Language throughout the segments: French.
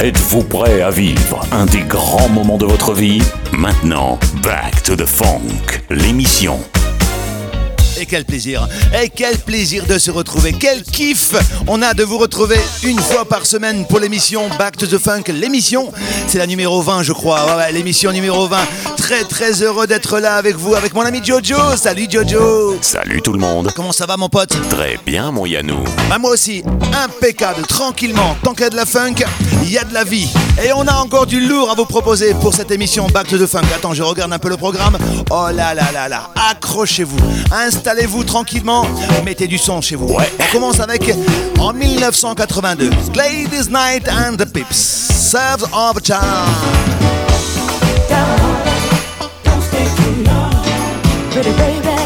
Êtes-vous prêt à vivre un des grands moments de votre vie? Maintenant, Back to the Funk, l'émission et quel plaisir, et quel plaisir de se retrouver, quel kiff on a de vous retrouver une fois par semaine pour l'émission Back to the Funk. L'émission, c'est la numéro 20 je crois, l'émission numéro 20. Très très heureux d'être là avec vous, avec mon ami Jojo. Salut Jojo. Salut tout le monde. Comment ça va mon pote? Très bien mon Yanou. Bah moi aussi, impeccable, tranquillement. Tant qu'il y a de la funk, il y a de la vie. Et on a encore du lourd à vous proposer pour cette émission Back to the Funk. Attends, je regarde un peu le programme. Oh là là là là, accrochez-vous. Installez-vous tranquillement, mettez du son chez vous. Ouais. On commence avec, en 1982, Ladies Night and the Pips, Serves of. Pretty baby.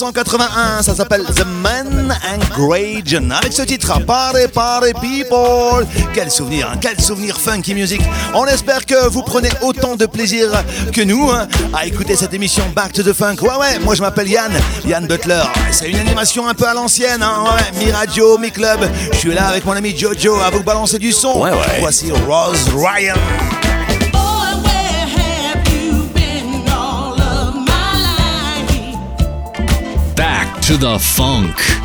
1981, ça s'appelle The Man and Grey Avec ce titre, Party Party People. Quel souvenir, hein, quel souvenir funky music. On espère que vous prenez autant de plaisir que nous hein, à écouter cette émission Back to the Funk. Ouais, ouais, moi je m'appelle Yann, Yann Butler. C'est une animation un peu à l'ancienne, hein, ouais, mi radio, mi club. Je suis là avec mon ami Jojo à vous balancer du son. Ouais, ouais. Voici Rose Ryan. To the funk.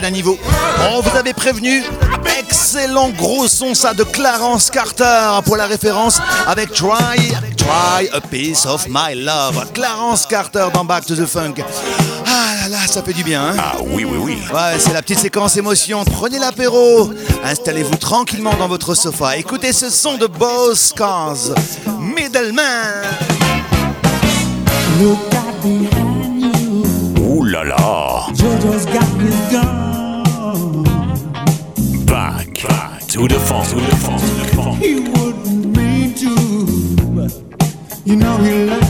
d'un niveau. On vous avait prévenu, excellent gros son ça de Clarence Carter pour la référence avec Try, Try a Piece of My Love. Clarence Carter dans Back to the Funk. Ah là là, ça fait du bien. Hein. Ah oui, oui, oui. Ouais, c'est la petite séquence émotion. Prenez l'apéro, installez-vous tranquillement dans votre sofa. Écoutez ce son de boss cars. Middleman. Look Ooh la through the. Through the. He wouldn't mean to. You know he loves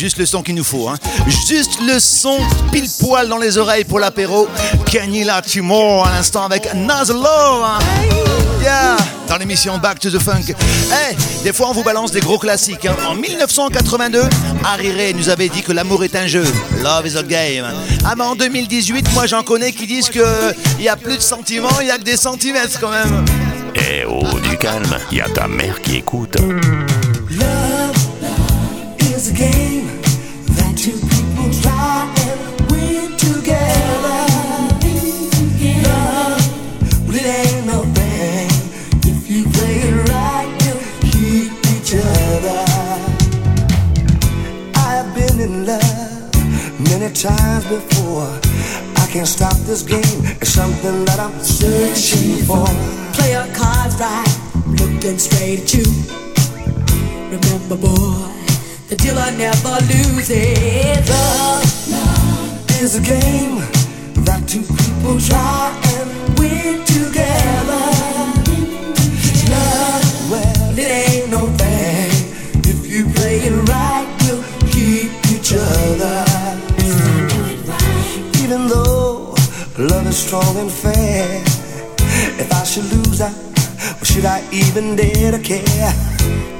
juste le son qu'il nous faut. Hein. Juste le son pile poil dans les oreilles pour l'apéro. Kenila Timor à l'instant avec Nazlo. Hein. Yeah. Dans l'émission Back to the Funk. Hey, des fois on vous balance des gros classiques. Hein. En 1982, Harry Ray nous avait dit que l'amour est un jeu. Love is a game. Ah mais en 2018, moi j'en connais qui disent que il n'y a plus de sentiments, il n'y a que des centimètres quand même. Eh oh, du calme, il y a ta mère qui écoute. times before. I can't stop this game. It's something that I'm searching for. Play your cards right. Looking straight at you. Remember, boy, the dealer never loses. Love is a game that two people try and win. strong and fair. If I should lose, I, well, should I even dare to care?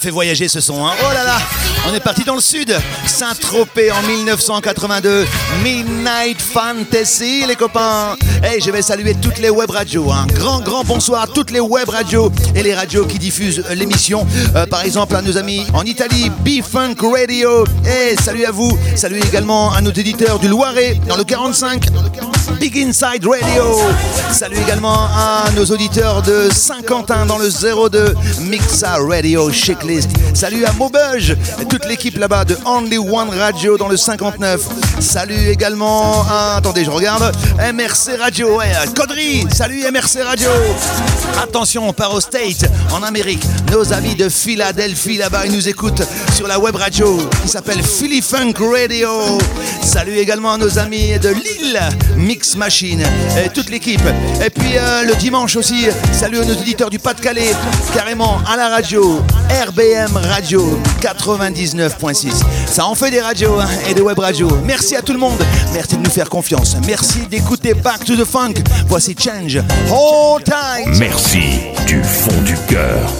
Fait voyager ce son, hein. Oh là là On est parti dans le sud. Saint-Tropez en 1982. Midnight Fantasy, les copains. Hey, je vais saluer toutes les web radios. Un grand, grand bonsoir à toutes les web radios et les radios qui diffusent euh, l'émission. Euh, par exemple, à nos amis en Italie, B-Funk Radio. Hey, salut à vous. Salut également à nos éditeurs du Loiret dans le 45. Big Inside Radio. Salut également à nos auditeurs de Saint-Quentin dans le 02 Mixa Radio Checklist. Salut à Maubeuge toute l'équipe là-bas de Only One Radio dans le 59. Salut également à, attendez, je regarde, MRC Radio, Caudry. Salut MRC Radio. Attention, on part au State, en Amérique. Nos amis de Philadelphie là-bas, ils nous écoutent sur la web radio qui s'appelle Philly Funk Radio. Salut également à nos amis de Lille, Machine, et toute l'équipe. Et puis euh, le dimanche aussi, salut à nos auditeurs du Pas-de-Calais, carrément à la radio, RBM Radio 99.6. Ça en fait des radios hein, et des web radios. Merci à tout le monde. Merci de nous faire confiance. Merci d'écouter Back to the Funk. Voici Change. Hold tight. Merci du fond du cœur.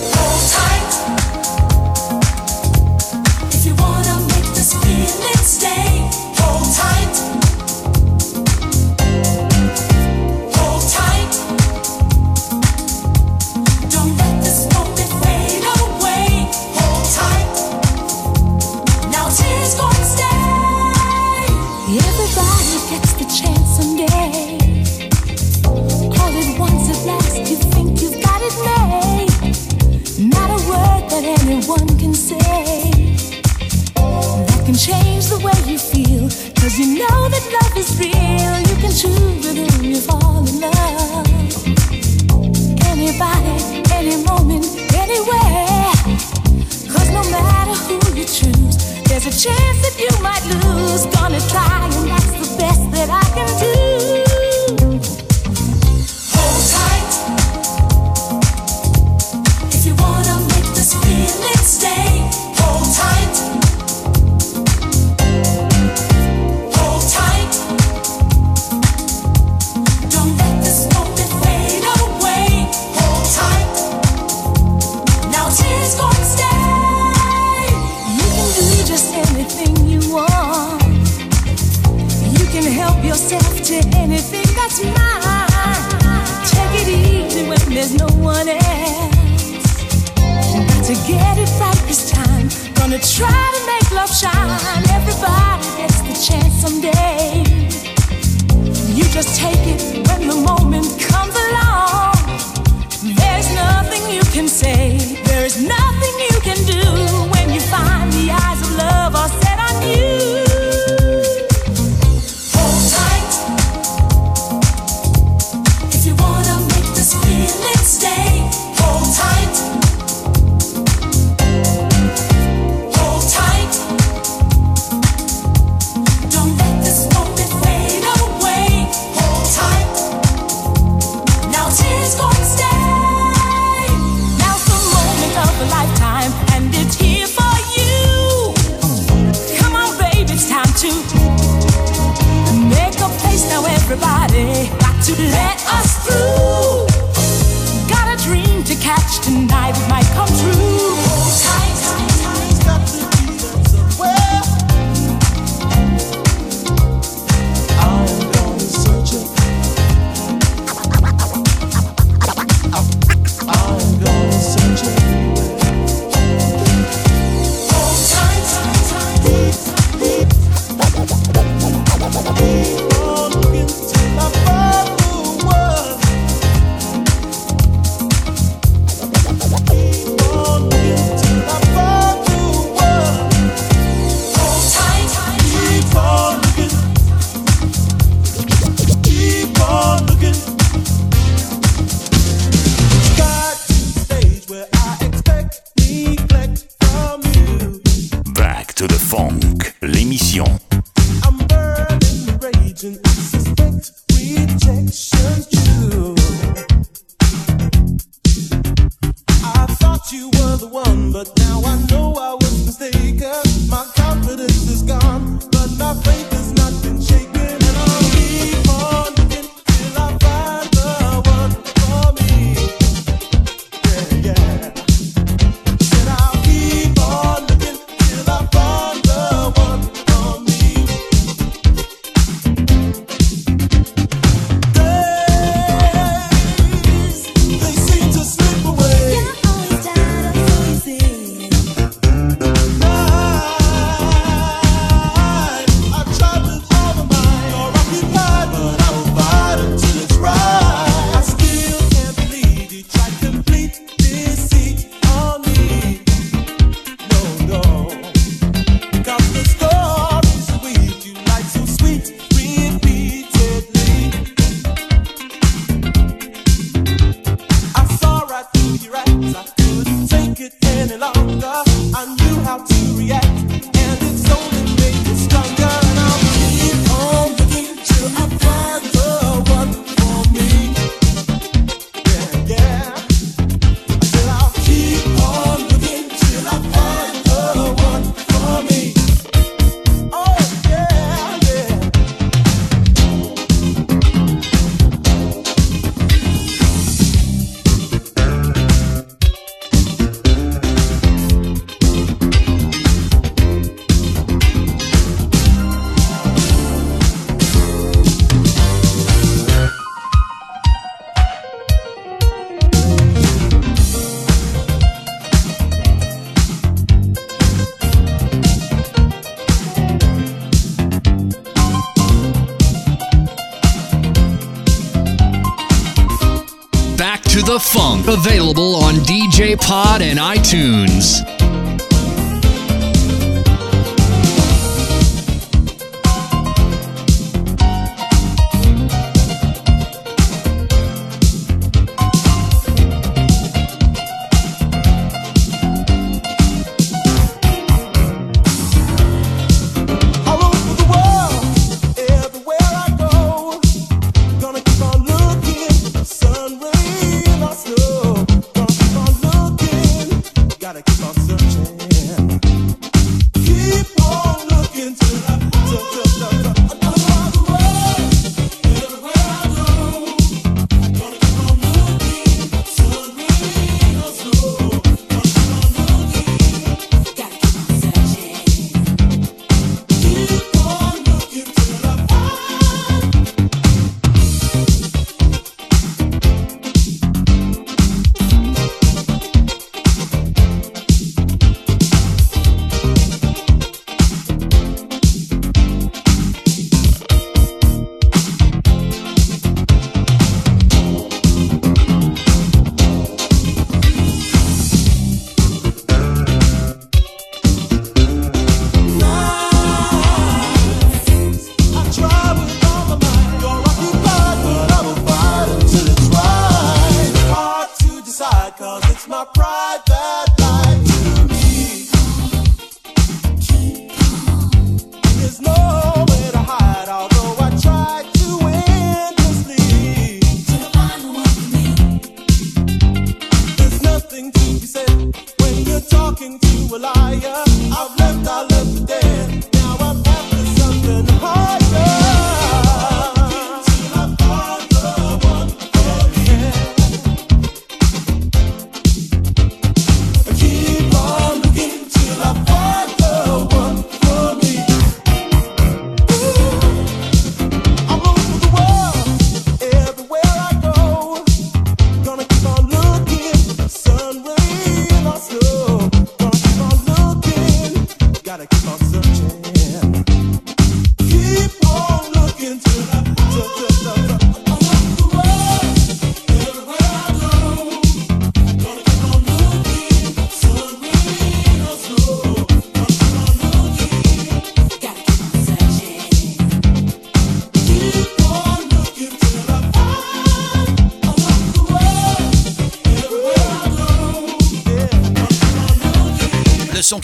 iTunes.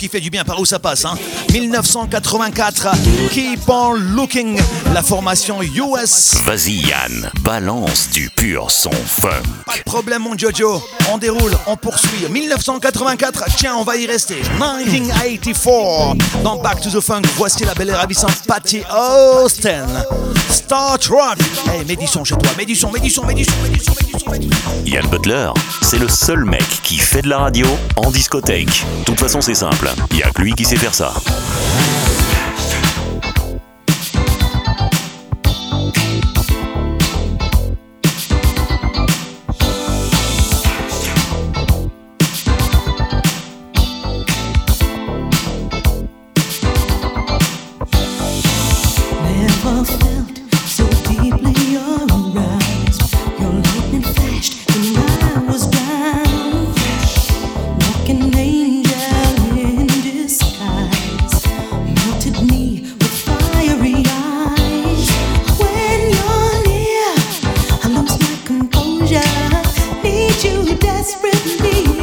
qui fait du bien par où ça passe. Hein. 1984, Keep on Looking, la formation US. Vas-y Yann, balance du pur son funk. Pas de problème mon Jojo, on déroule, on poursuit. 1984, tiens, on va y rester. 1984, dans Back to the Funk, voici la belle et ravissante Patty Austin. Star Trek. Eh, hey, Médisson chez toi, Médisson, Médisson, Médisson, Médisson, Yann Butler, c'est le seul mec qui fait de la radio en discothèque. De toute façon, c'est simple. Il n'y a que lui qui sait faire ça. desperately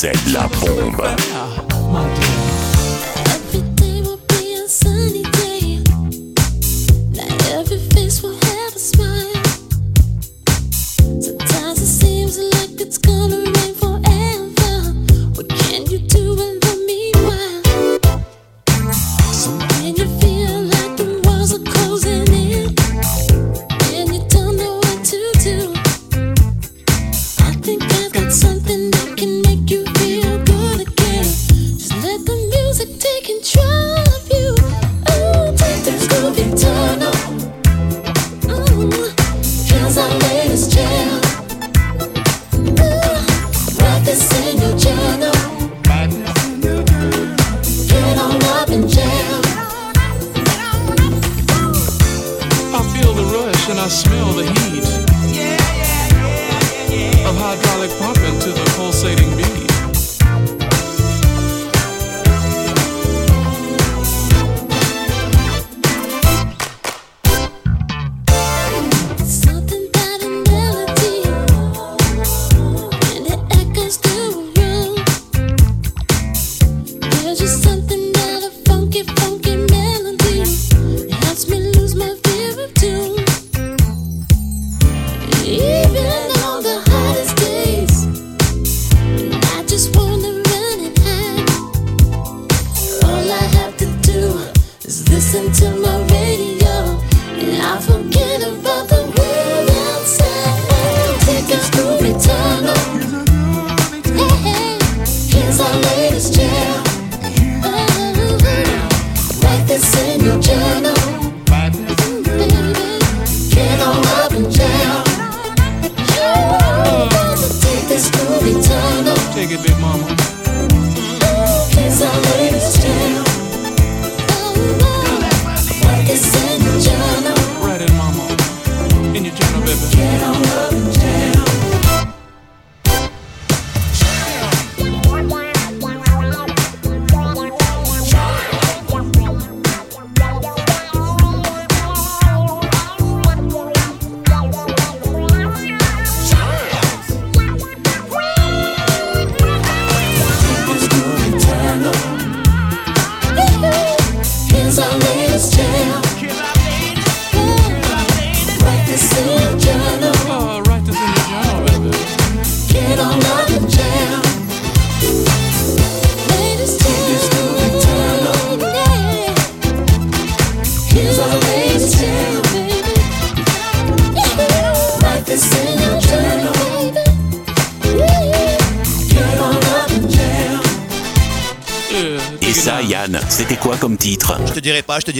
c'est la bombe.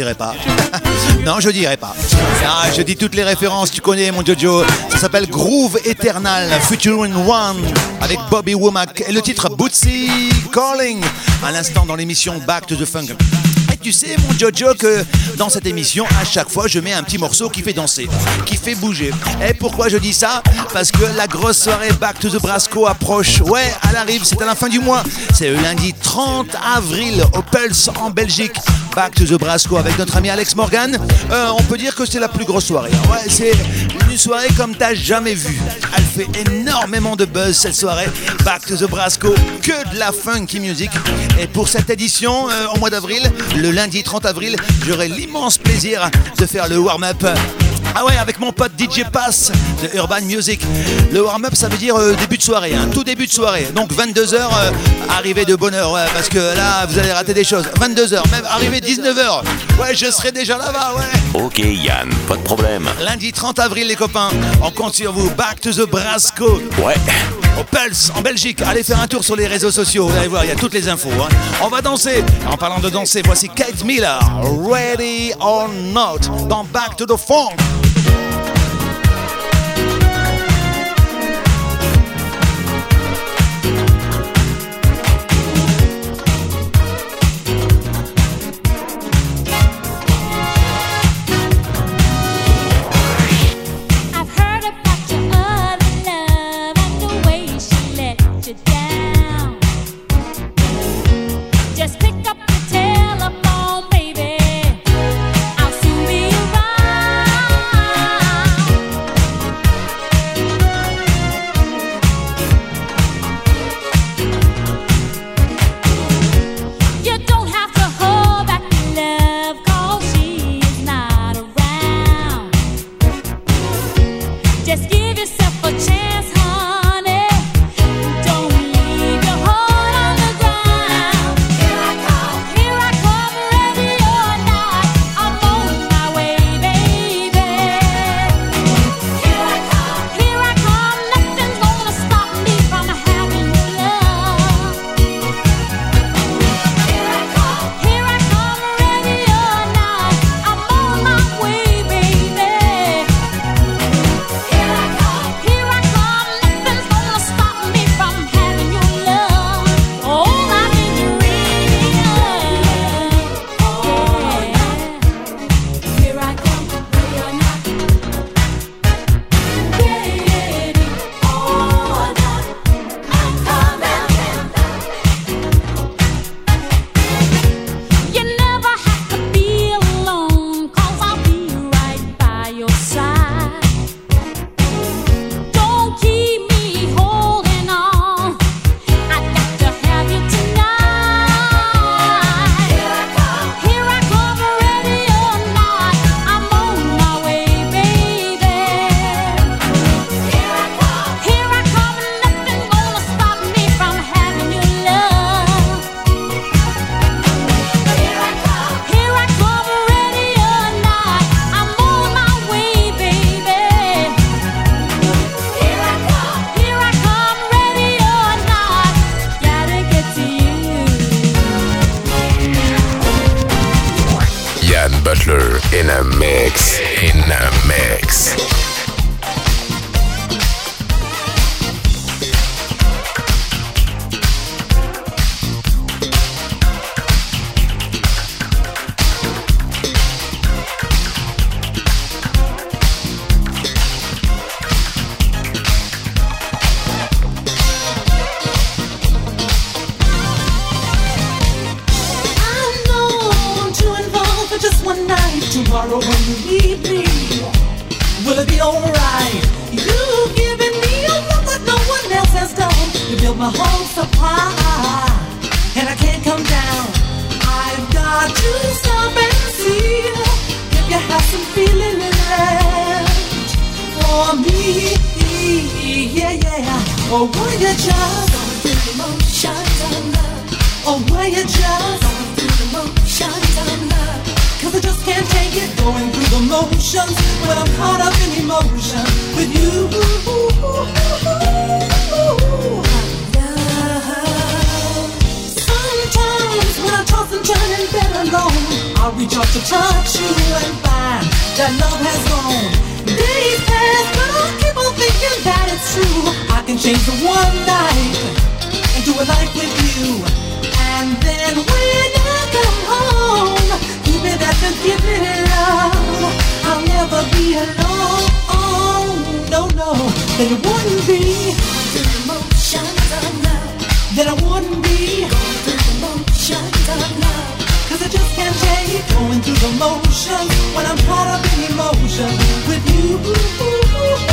Dirai pas, non, je dirai pas. Ah, je dis toutes les références, tu connais mon Jojo. Ça s'appelle Groove Eternal, Featuring One, avec Bobby Womack. Et le titre Bootsy Calling, à l'instant dans l'émission Back to the Funk. Tu sais, mon Jojo, que dans cette émission, à chaque fois, je mets un petit morceau qui fait danser, qui fait bouger. Et pourquoi je dis ça? Parce que la grosse soirée Back to the Brasco approche. Ouais, elle arrive, c'est à la fin du mois. C'est le lundi 30 avril au Pulse en Belgique. Back to the Brasco avec notre ami Alex Morgan. Euh, on peut dire que c'est la plus grosse soirée. Ouais, c'est une soirée comme t'as jamais vu. Elle fait énormément de buzz cette soirée. Back to the Brasco, que de la funky music. Et pour cette édition, euh, au mois d'avril, le lundi 30 avril, j'aurai l'immense plaisir de faire le warm-up. Ah ouais, avec mon pote DJ Pass de Urban Music. Le warm-up, ça veut dire euh, début de soirée, hein, tout début de soirée. Donc 22h, arrivée de bonne heure, ouais, parce que là, vous allez rater des choses. 22h, même arrivée 19h. Ouais, je serai déjà là-bas, ouais. Ok Yann, pas de problème. Lundi 30 avril, les copains, on compte sur vous. Back to the Brasco. Ouais, Au Pulse, en Belgique. Allez faire un tour sur les réseaux sociaux. Vous allez voir, il y a toutes les infos. hein. On va danser. En parlant de danser, voici Kate Miller. Ready or not? Dans Back to the Funk. yourself a chance. Oh, or were you just oh, love? Or were you just love? I just can't take it going through the motions when I'm caught up in emotion with you. Sometimes when I toss and turn alone, I'll reach out to touch you and find that love has gone. Days pass, but I keep on thinking that it's true. I can change the one night into a life with you. And then when I come home, give me that forgiving love. I'll never be alone. No, no, then it wouldn't be the motions of love. Then I wouldn't be going through the motions of love. Cause I just can't going through the motions when I'm caught up in emotion with you.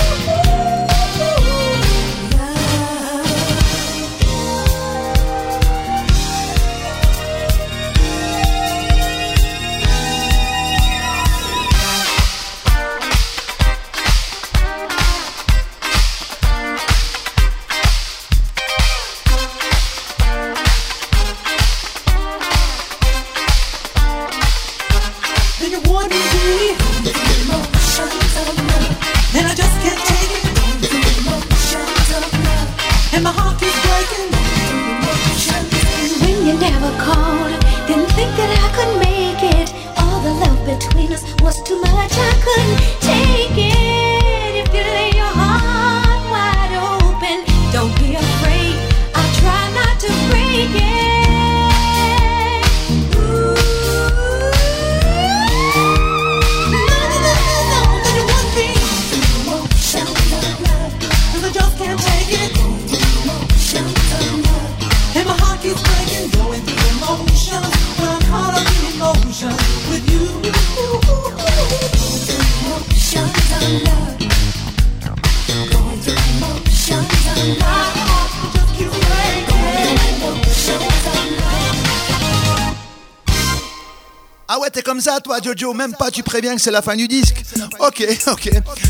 Jojo. Même pas, tu préviens que c'est la fin du disque. Ok, ok.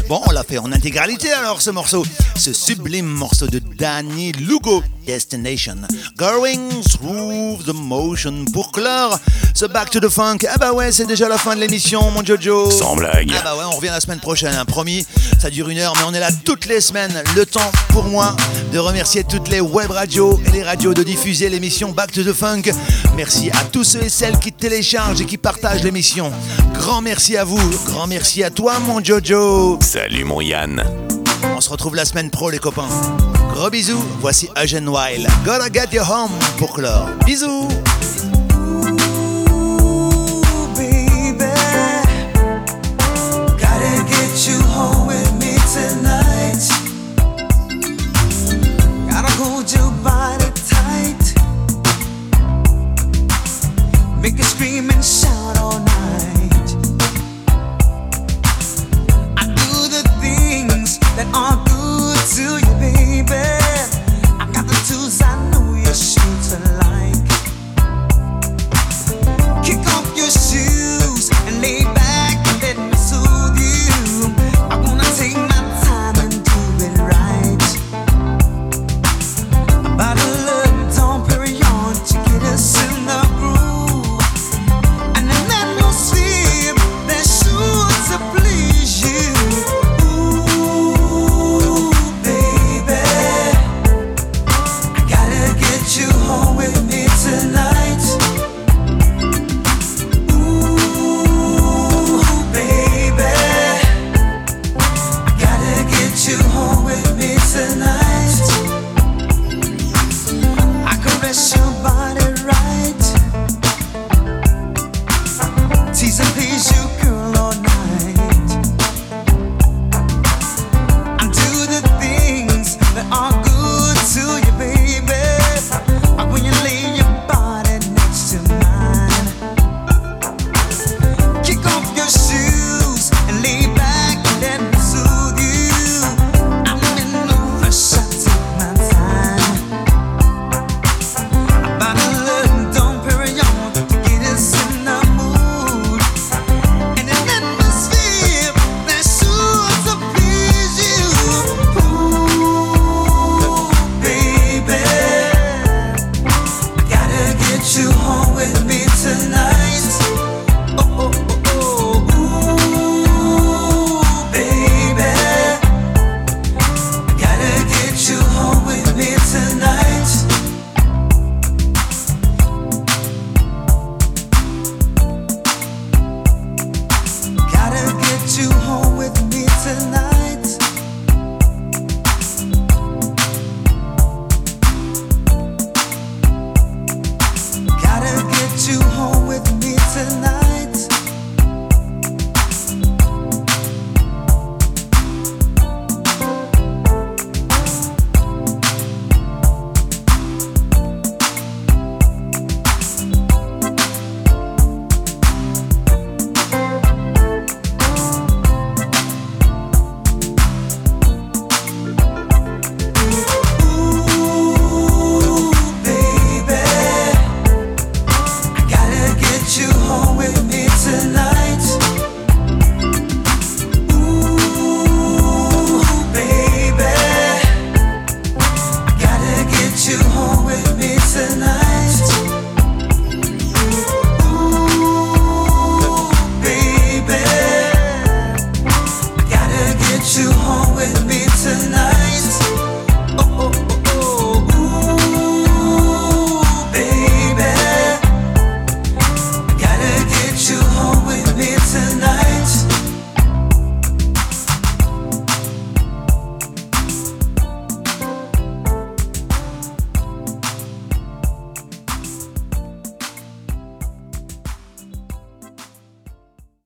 Bon, on l'a fait en intégralité alors, ce morceau. Ce sublime morceau de Danny Lugo, Destination. Going through the motion. Pour clore ce Back to the Funk. Ah bah ouais, c'est déjà la fin de l'émission, mon Jojo. Sans blague. Ah bah ouais, on revient la semaine prochaine, hein, promis. Ça dure une heure, mais on est là toutes les semaines. Le temps pour moi de remercier toutes les web radios et les radios de diffuser l'émission Back to the Funk. Merci à tous ceux et celles qui téléchargent et qui partagent l'émission. Grand merci à vous. Grand merci à toi, mon Jojo. Salut mon Yann. On se retrouve la semaine pro, les copains. Gros bisous. Voici Eugene Wild. Gotta get you home pour clore. Bisous.